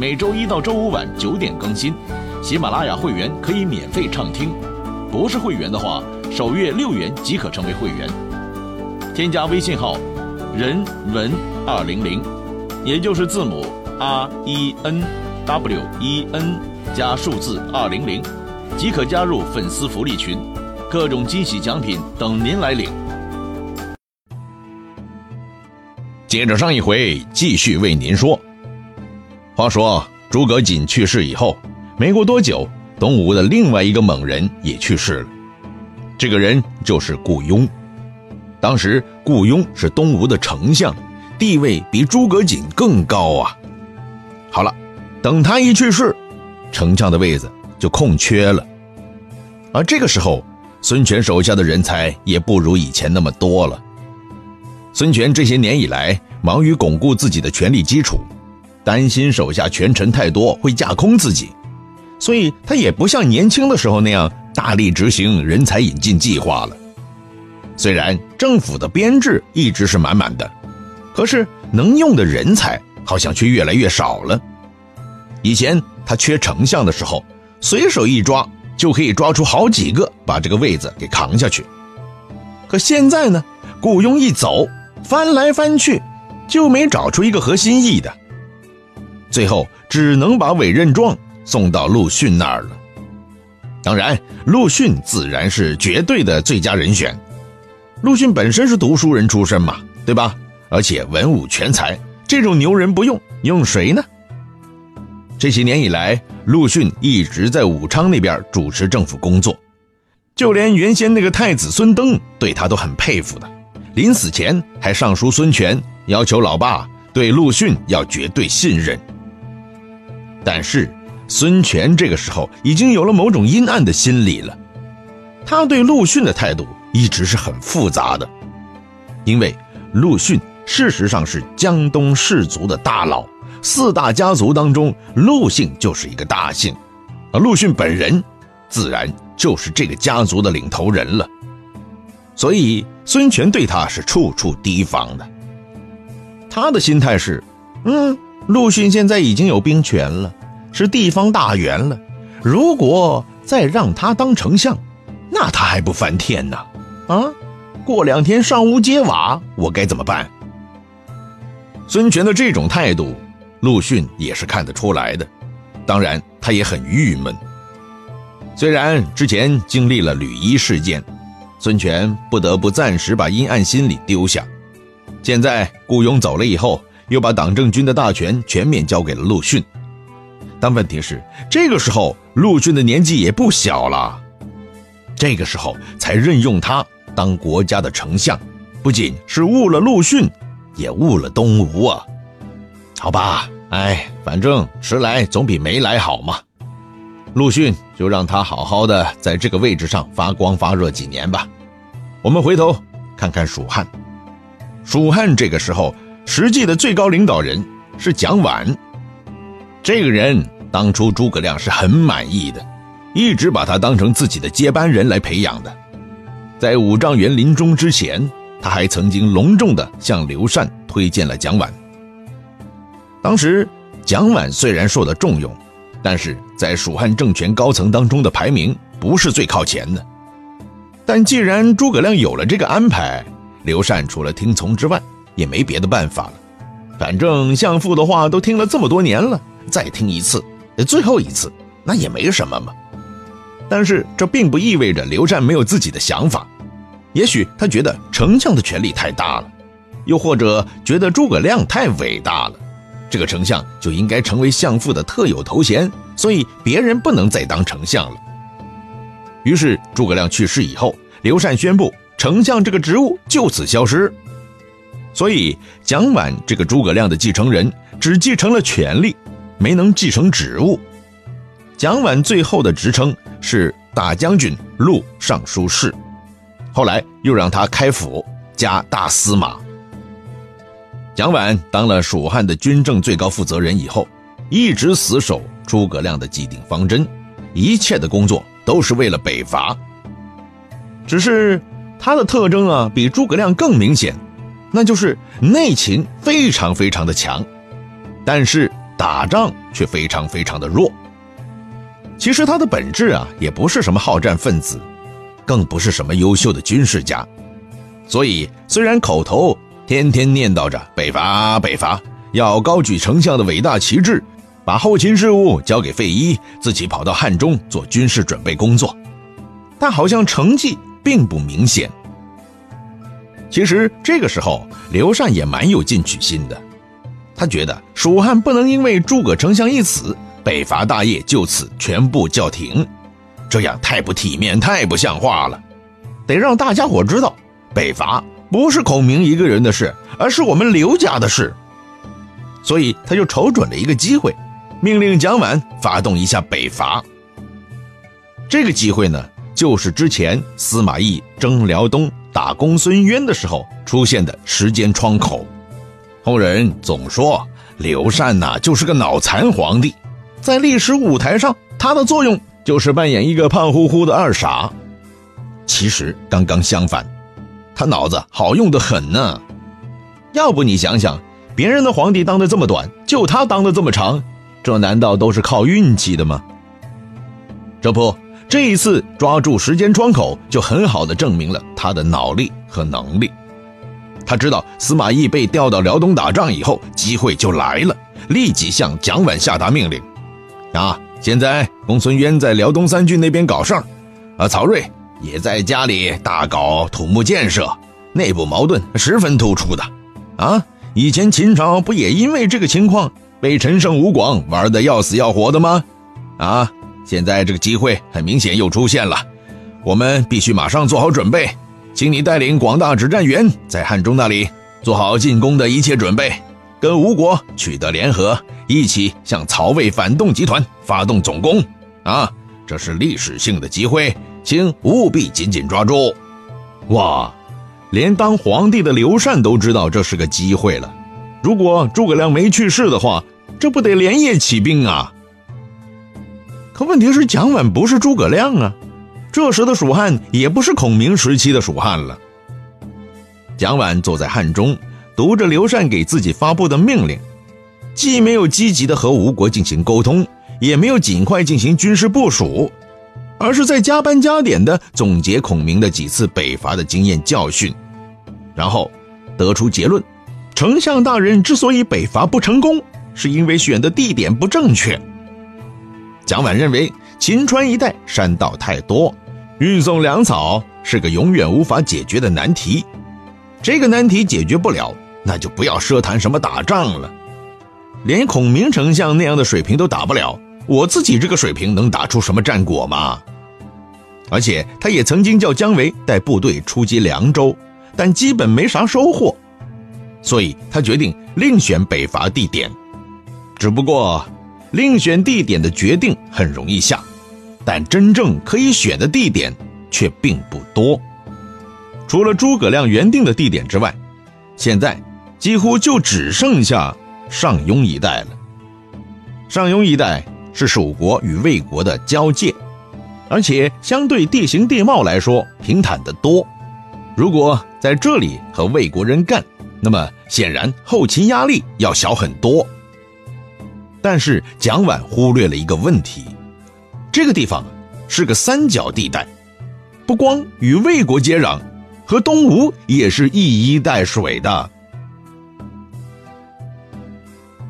每周一到周五晚九点更新，喜马拉雅会员可以免费畅听，不是会员的话，首月六元即可成为会员。添加微信号“人文二零零”，也就是字母 R E N W E N 加数字二零零，即可加入粉丝福利群，各种惊喜奖品等您来领。接着上一回，继续为您说。话说诸葛瑾去世以后，没过多久，东吴的另外一个猛人也去世了。这个人就是顾雍。当时顾雍是东吴的丞相，地位比诸葛瑾更高啊。好了，等他一去世，丞相的位子就空缺了。而这个时候，孙权手下的人才也不如以前那么多了。孙权这些年以来，忙于巩固自己的权力基础。担心手下权臣太多会架空自己，所以他也不像年轻的时候那样大力执行人才引进计划了。虽然政府的编制一直是满满的，可是能用的人才好像却越来越少了。以前他缺丞相的时候，随手一抓就可以抓出好几个，把这个位子给扛下去。可现在呢，雇佣一走，翻来翻去，就没找出一个合心意的。最后只能把委任状送到陆逊那儿了。当然，陆逊自然是绝对的最佳人选。陆逊本身是读书人出身嘛，对吧？而且文武全才，这种牛人不用，用谁呢？这些年以来，陆逊一直在武昌那边主持政府工作，就连原先那个太子孙登对他都很佩服的。临死前还上书孙权，要求老爸对陆逊要绝对信任。但是，孙权这个时候已经有了某种阴暗的心理了。他对陆逊的态度一直是很复杂的，因为陆逊事实上是江东士族的大佬，四大家族当中，陆姓就是一个大姓，而陆逊本人自然就是这个家族的领头人了。所以，孙权对他是处处提防的。他的心态是，嗯，陆逊现在已经有兵权了。是地方大员了，如果再让他当丞相，那他还不翻天呢？啊，过两天上屋揭瓦，我该怎么办？孙权的这种态度，陆逊也是看得出来的，当然他也很郁闷。虽然之前经历了吕一事件，孙权不得不暂时把阴暗心理丢下，现在顾雍走了以后，又把党政军的大权全面交给了陆逊。但问题是，这个时候陆逊的年纪也不小了，这个时候才任用他当国家的丞相，不仅是误了陆逊，也误了东吴啊！好吧，哎，反正迟来总比没来好嘛。陆逊就让他好好的在这个位置上发光发热几年吧。我们回头看看蜀汉，蜀汉这个时候实际的最高领导人是蒋琬。这个人当初诸葛亮是很满意的，一直把他当成自己的接班人来培养的。在五丈原临终之前，他还曾经隆重的向刘禅推荐了蒋琬。当时蒋琬虽然受到重用，但是在蜀汉政权高层当中的排名不是最靠前的。但既然诸葛亮有了这个安排，刘禅除了听从之外，也没别的办法了。反正相父的话都听了这么多年了。再听一次，最后一次，那也没什么嘛。但是这并不意味着刘禅没有自己的想法。也许他觉得丞相的权力太大了，又或者觉得诸葛亮太伟大了，这个丞相就应该成为相父的特有头衔，所以别人不能再当丞相了。于是诸葛亮去世以后，刘禅宣布丞相这个职务就此消失。所以蒋琬这个诸葛亮的继承人只继承了权力。没能继承职务。蒋琬最后的职称是大将军、录尚书事，后来又让他开府加大司马。蒋琬当了蜀汉的军政最高负责人以后，一直死守诸葛亮的既定方针，一切的工作都是为了北伐。只是他的特征啊，比诸葛亮更明显，那就是内勤非常非常的强，但是打仗却非常非常的弱。其实他的本质啊，也不是什么好战分子，更不是什么优秀的军事家，所以虽然口头天天念叨着北伐北伐，要高举丞相的伟大旗帜，把后勤事务交给费祎，自己跑到汉中做军事准备工作，但好像成绩并不明显。其实这个时候，刘禅也蛮有进取心的，他觉得蜀汉不能因为诸葛丞相一死。北伐大业就此全部叫停，这样太不体面，太不像话了。得让大家伙知道，北伐不是孔明一个人的事，而是我们刘家的事。所以他就瞅准了一个机会，命令蒋琬发动一下北伐。这个机会呢，就是之前司马懿征辽东打公孙渊的时候出现的时间窗口。后人总说刘禅呐，就是个脑残皇帝。在历史舞台上，他的作用就是扮演一个胖乎乎的二傻。其实刚刚相反，他脑子好用的很呢。要不你想想，别人的皇帝当的这么短，就他当的这么长，这难道都是靠运气的吗？这不，这一次抓住时间窗口，就很好的证明了他的脑力和能力。他知道司马懿被调到辽东打仗以后，机会就来了，立即向蒋琬下达命令。啊！现在公孙渊在辽东三郡那边搞事儿，啊，曹睿也在家里大搞土木建设，内部矛盾十分突出的。啊，以前秦朝不也因为这个情况被陈胜吴广玩的要死要活的吗？啊，现在这个机会很明显又出现了，我们必须马上做好准备，请你带领广大指战员在汉中那里做好进攻的一切准备。跟吴国取得联合，一起向曹魏反动集团发动总攻啊！这是历史性的机会，请务必紧紧抓住。哇，连当皇帝的刘禅都知道这是个机会了。如果诸葛亮没去世的话，这不得连夜起兵啊？可问题是蒋琬不是诸葛亮啊，这时的蜀汉也不是孔明时期的蜀汉了。蒋琬坐在汉中。读着刘禅给自己发布的命令，既没有积极的和吴国进行沟通，也没有尽快进行军事部署，而是在加班加点的总结孔明的几次北伐的经验教训，然后得出结论：丞相大人之所以北伐不成功，是因为选的地点不正确。蒋琬认为秦川一带山道太多，运送粮草是个永远无法解决的难题，这个难题解决不了。那就不要奢谈什么打仗了，连孔明丞相那样的水平都打不了，我自己这个水平能打出什么战果吗？而且他也曾经叫姜维带部队出击凉州，但基本没啥收获，所以他决定另选北伐地点。只不过，另选地点的决定很容易下，但真正可以选的地点却并不多。除了诸葛亮原定的地点之外，现在。几乎就只剩下上庸一带了。上庸一带是蜀国与魏国的交界，而且相对地形地貌来说平坦得多。如果在这里和魏国人干，那么显然后勤压力要小很多。但是蒋琬忽略了一个问题：这个地方是个三角地带，不光与魏国接壤，和东吴也是一衣带水的。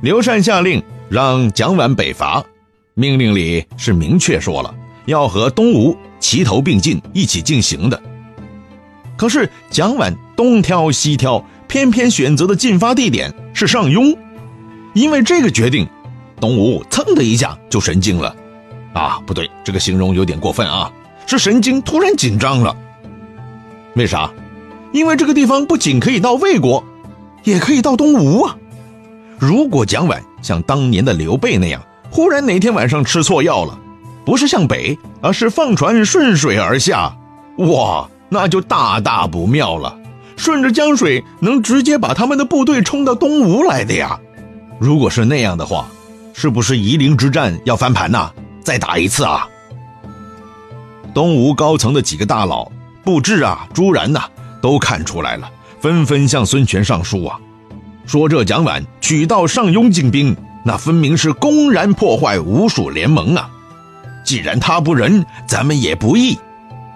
刘禅下令让蒋琬北伐，命令里是明确说了要和东吴齐头并进一起进行的。可是蒋琬东挑西挑，偏偏选择的进发地点是上庸，因为这个决定，东吴噌的一下就神经了。啊，不对，这个形容有点过分啊，是神经突然紧张了。为啥？因为这个地方不仅可以到魏国，也可以到东吴啊。如果蒋琬像当年的刘备那样忽然哪天晚上吃错药了，不是向北，而是放船顺水而下，哇，那就大大不妙了。顺着江水能直接把他们的部队冲到东吴来的呀。如果是那样的话，是不是夷陵之战要翻盘呐？再打一次啊？东吴高层的几个大佬，布置啊、朱然呐，都看出来了，纷纷向孙权上书啊，说这蒋琬取道上庸进兵，那分明是公然破坏吴蜀联盟啊！既然他不仁，咱们也不义，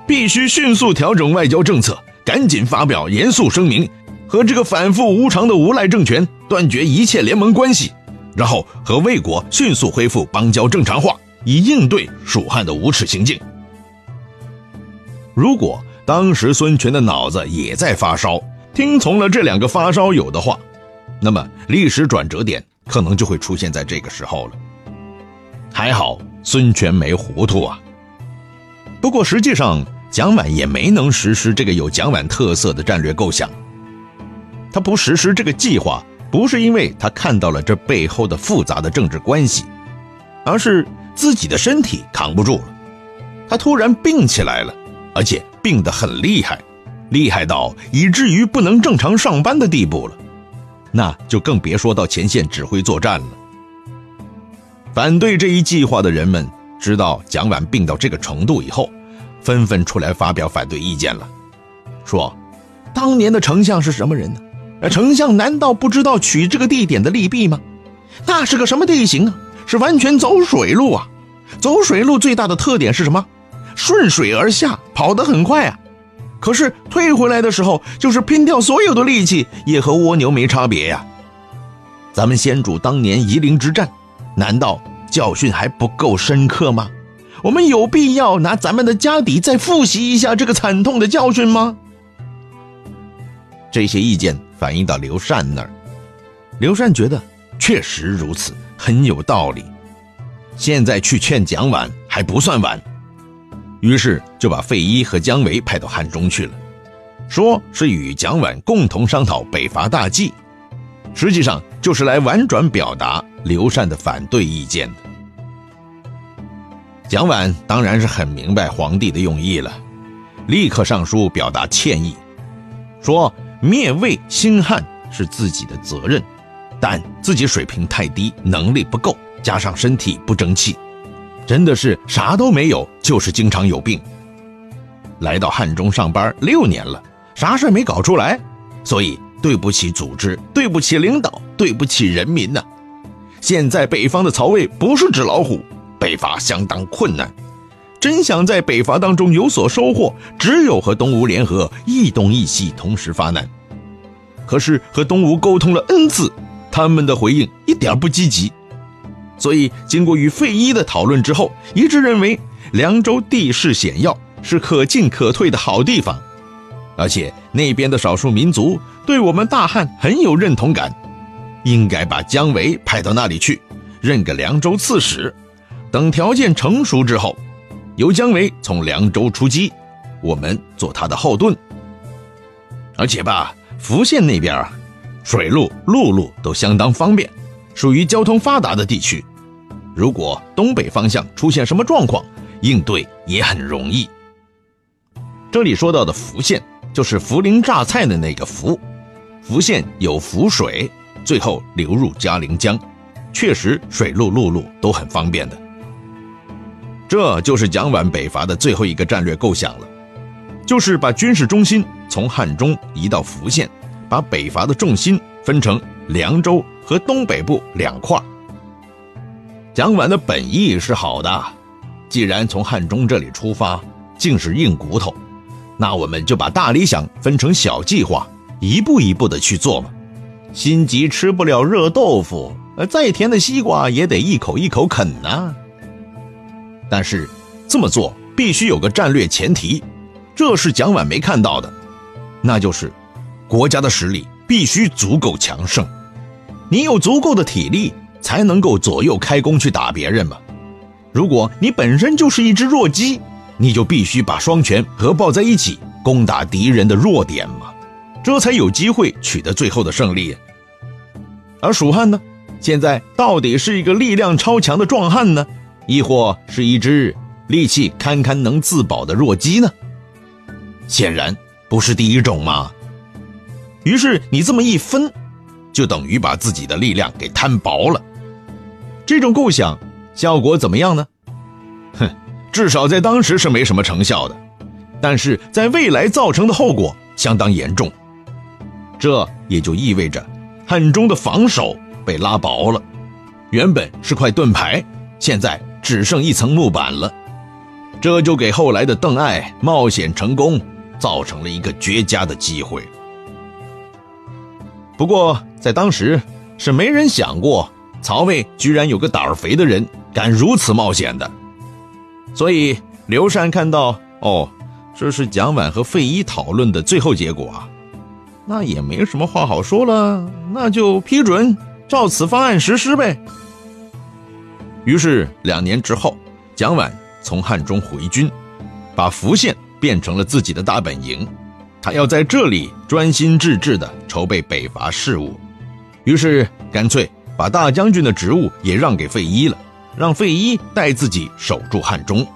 必须迅速调整外交政策，赶紧发表严肃声明，和这个反复无常的无赖政权断绝一切联盟关系，然后和魏国迅速恢复邦交正常化，以应对蜀汉的无耻行径。如果当时孙权的脑子也在发烧，听从了这两个发烧友的话，那么历史转折点可能就会出现在这个时候了。还好孙权没糊涂啊。不过实际上，蒋琬也没能实施这个有蒋琬特色的战略构想。他不实施这个计划，不是因为他看到了这背后的复杂的政治关系，而是自己的身体扛不住了。他突然病起来了。而且病得很厉害，厉害到以至于不能正常上班的地步了，那就更别说到前线指挥作战了。反对这一计划的人们知道蒋琬病到这个程度以后，纷纷出来发表反对意见了，说：“当年的丞相是什么人呢？丞相难道不知道取这个地点的利弊吗？那是个什么地形啊？是完全走水路啊！走水路最大的特点是什么？”顺水而下，跑得很快啊！可是退回来的时候，就是拼掉所有的力气，也和蜗牛没差别呀。咱们先主当年夷陵之战，难道教训还不够深刻吗？我们有必要拿咱们的家底再复习一下这个惨痛的教训吗？这些意见反映到刘禅那儿，刘禅觉得确实如此，很有道理。现在去劝蒋琬还不算晚。于是就把费祎和姜维派到汉中去了，说是与蒋琬共同商讨北伐大计，实际上就是来婉转表达刘禅的反对意见的。蒋琬当然是很明白皇帝的用意了，立刻上书表达歉意，说灭魏兴汉是自己的责任，但自己水平太低，能力不够，加上身体不争气。真的是啥都没有，就是经常有病。来到汉中上班六年了，啥事没搞出来，所以对不起组织，对不起领导，对不起人民呐。现在北方的曹魏不是纸老虎，北伐相当困难。真想在北伐当中有所收获，只有和东吴联合，一东一西同时发难。可是和东吴沟通了 N 次，他们的回应一点不积极。所以，经过与费祎的讨论之后，一致认为凉州地势险要，是可进可退的好地方，而且那边的少数民族对我们大汉很有认同感，应该把姜维派到那里去，任个凉州刺史。等条件成熟之后，由姜维从凉州出击，我们做他的后盾。而且吧，福县那边啊，水路、陆路都相当方便，属于交通发达的地区。如果东北方向出现什么状况，应对也很容易。这里说到的福县，就是涪陵榨菜的那个涪，福县有涪水，最后流入嘉陵江，确实水路陆路都很方便的。这就是蒋琬北伐的最后一个战略构想了，就是把军事中心从汉中移到福县，把北伐的重心分成凉州和东北部两块。蒋琬的本意是好的，既然从汉中这里出发，竟是硬骨头，那我们就把大理想分成小计划，一步一步的去做嘛。心急吃不了热豆腐，呃，再甜的西瓜也得一口一口啃呐。但是这么做必须有个战略前提，这是蒋琬没看到的，那就是国家的实力必须足够强盛，你有足够的体力。才能够左右开弓去打别人嘛。如果你本身就是一只弱鸡，你就必须把双拳合抱在一起攻打敌人的弱点嘛，这才有机会取得最后的胜利。而蜀汉呢，现在到底是一个力量超强的壮汉呢，亦或是一只力气堪堪能自保的弱鸡呢？显然不是第一种嘛。于是你这么一分，就等于把自己的力量给摊薄了。这种构想效果怎么样呢？哼，至少在当时是没什么成效的，但是在未来造成的后果相当严重。这也就意味着汉中的防守。被拉薄了，原本是块盾牌，现在只剩一层木板了，这就给后来的邓艾冒险成功造成了一个绝佳的机会。不过在当时是没人想过曹魏居然有个胆儿肥的人敢如此冒险的，所以刘禅看到哦，这是蒋琬和费祎讨论的最后结果啊，那也没什么话好说了，那就批准。照此方案实施呗。于是两年之后，蒋琬从汉中回军，把福县变成了自己的大本营，他要在这里专心致志地筹备北伐事务。于是干脆把大将军的职务也让给费祎了，让费祎带自己守住汉中。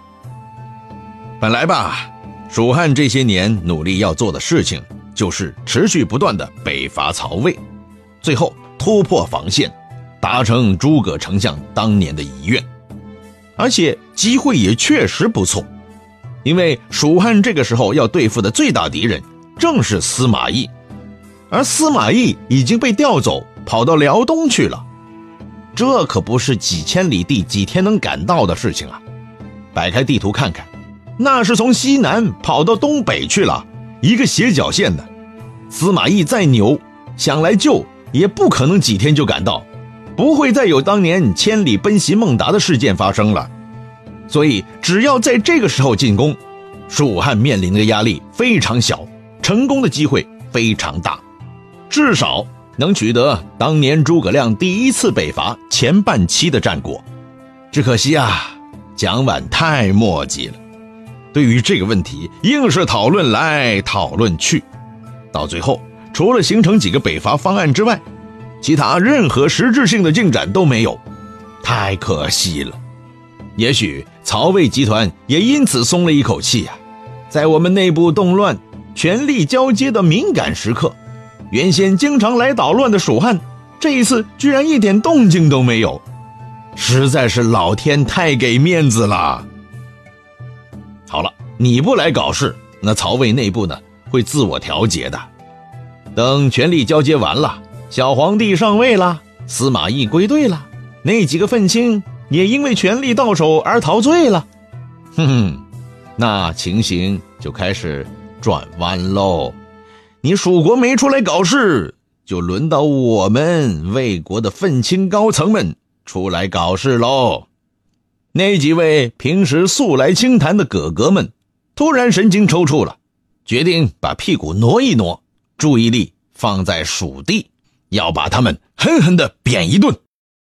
本来吧，蜀汉这些年努力要做的事情，就是持续不断的北伐曹魏，最后。突破防线，达成诸葛丞相当年的遗愿，而且机会也确实不错，因为蜀汉这个时候要对付的最大敌人正是司马懿，而司马懿已经被调走，跑到辽东去了，这可不是几千里地几天能赶到的事情啊！摆开地图看看，那是从西南跑到东北去了，一个斜角线呢。司马懿再牛，想来救。也不可能几天就赶到，不会再有当年千里奔袭孟达的事件发生了。所以，只要在这个时候进攻，蜀汉面临的压力非常小，成功的机会非常大，至少能取得当年诸葛亮第一次北伐前半期的战果。只可惜啊，蒋琬太墨迹了，对于这个问题硬是讨论来讨论去，到最后。除了形成几个北伐方案之外，其他任何实质性的进展都没有，太可惜了。也许曹魏集团也因此松了一口气呀。在我们内部动乱、权力交接的敏感时刻，原先经常来捣乱的蜀汉，这一次居然一点动静都没有，实在是老天太给面子了。好了，你不来搞事，那曹魏内部呢会自我调节的。等权力交接完了，小皇帝上位了，司马懿归队了，那几个愤青也因为权力到手而陶醉了，哼哼，那情形就开始转弯喽。你蜀国没出来搞事，就轮到我们魏国的愤青高层们出来搞事喽。那几位平时素来清谈的哥哥们，突然神经抽搐了，决定把屁股挪一挪。注意力放在蜀地，要把他们狠狠地扁一顿。